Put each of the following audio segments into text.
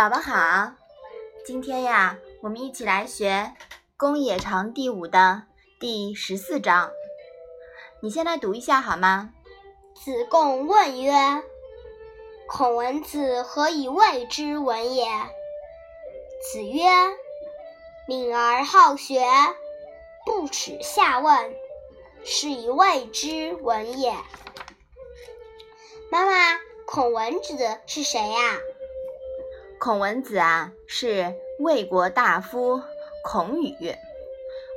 宝宝好，今天呀，我们一起来学《公冶长》第五的第十四章。你先来读一下好吗？子贡问曰：“孔文子何以谓之文也？”子曰：“敏而好学，不耻下问，是以谓之文也。”妈妈，孔文子是谁呀？孔文子啊，是魏国大夫孔宇。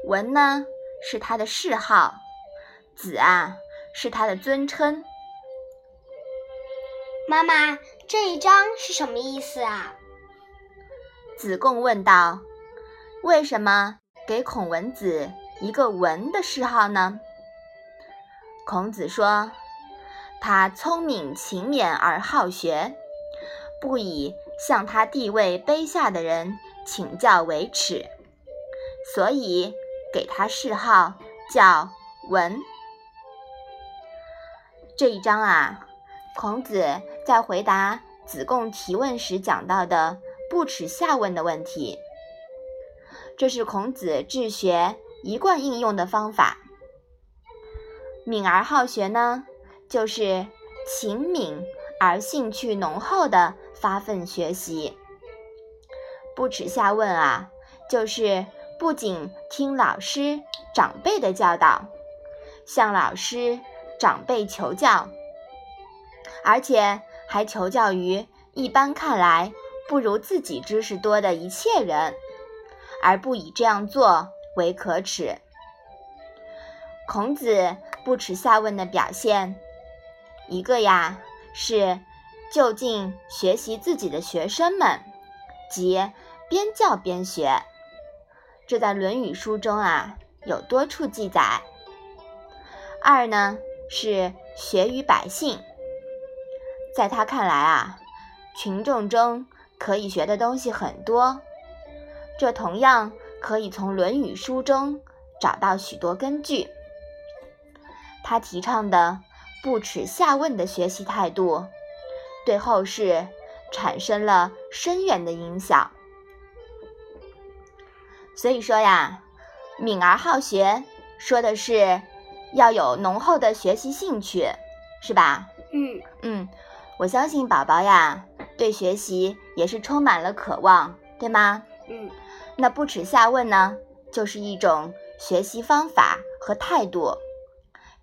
文呢，是他的谥号；子啊，是他的尊称。妈妈，这一章是什么意思啊？子贡问道：“为什么给孔文子一个文的谥号呢？”孔子说：“他聪明勤勉而好学，不以。”向他地位卑下的人请教为耻，所以给他谥号叫文。这一章啊，孔子在回答子贡提问时讲到的不耻下问的问题，这是孔子治学一贯应用的方法。敏而好学呢，就是勤敏而兴趣浓厚的。发奋学习，不耻下问啊，就是不仅听老师长辈的教导，向老师长辈求教，而且还求教于一般看来不如自己知识多的一切人，而不以这样做为可耻。孔子不耻下问的表现，一个呀是。就近学习自己的学生们，即边教边学，这在《论语》书中啊有多处记载。二呢是学于百姓，在他看来啊，群众中可以学的东西很多，这同样可以从《论语》书中找到许多根据。他提倡的不耻下问的学习态度。对后世产生了深远的影响。所以说呀，敏而好学，说的是要有浓厚的学习兴趣，是吧？嗯嗯，我相信宝宝呀，对学习也是充满了渴望，对吗？嗯，那不耻下问呢，就是一种学习方法和态度。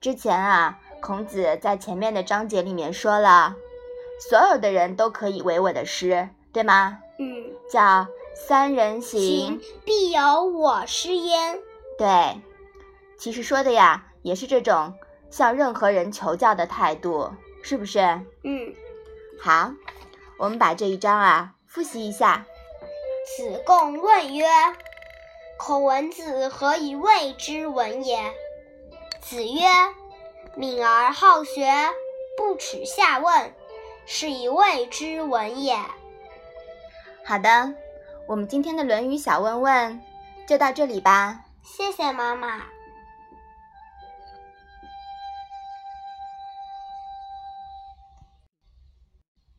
之前啊，孔子在前面的章节里面说了。所有的人都可以为我的师，对吗？嗯，叫三人行，必有我师焉。对，其实说的呀，也是这种向任何人求教的态度，是不是？嗯，好，我们把这一章啊复习一下。子贡问曰：“孔文子何以谓之文也？”子曰：“敏而好学，不耻下问。”是以谓之文也。好的，我们今天的《论语》小问问就到这里吧。谢谢妈妈。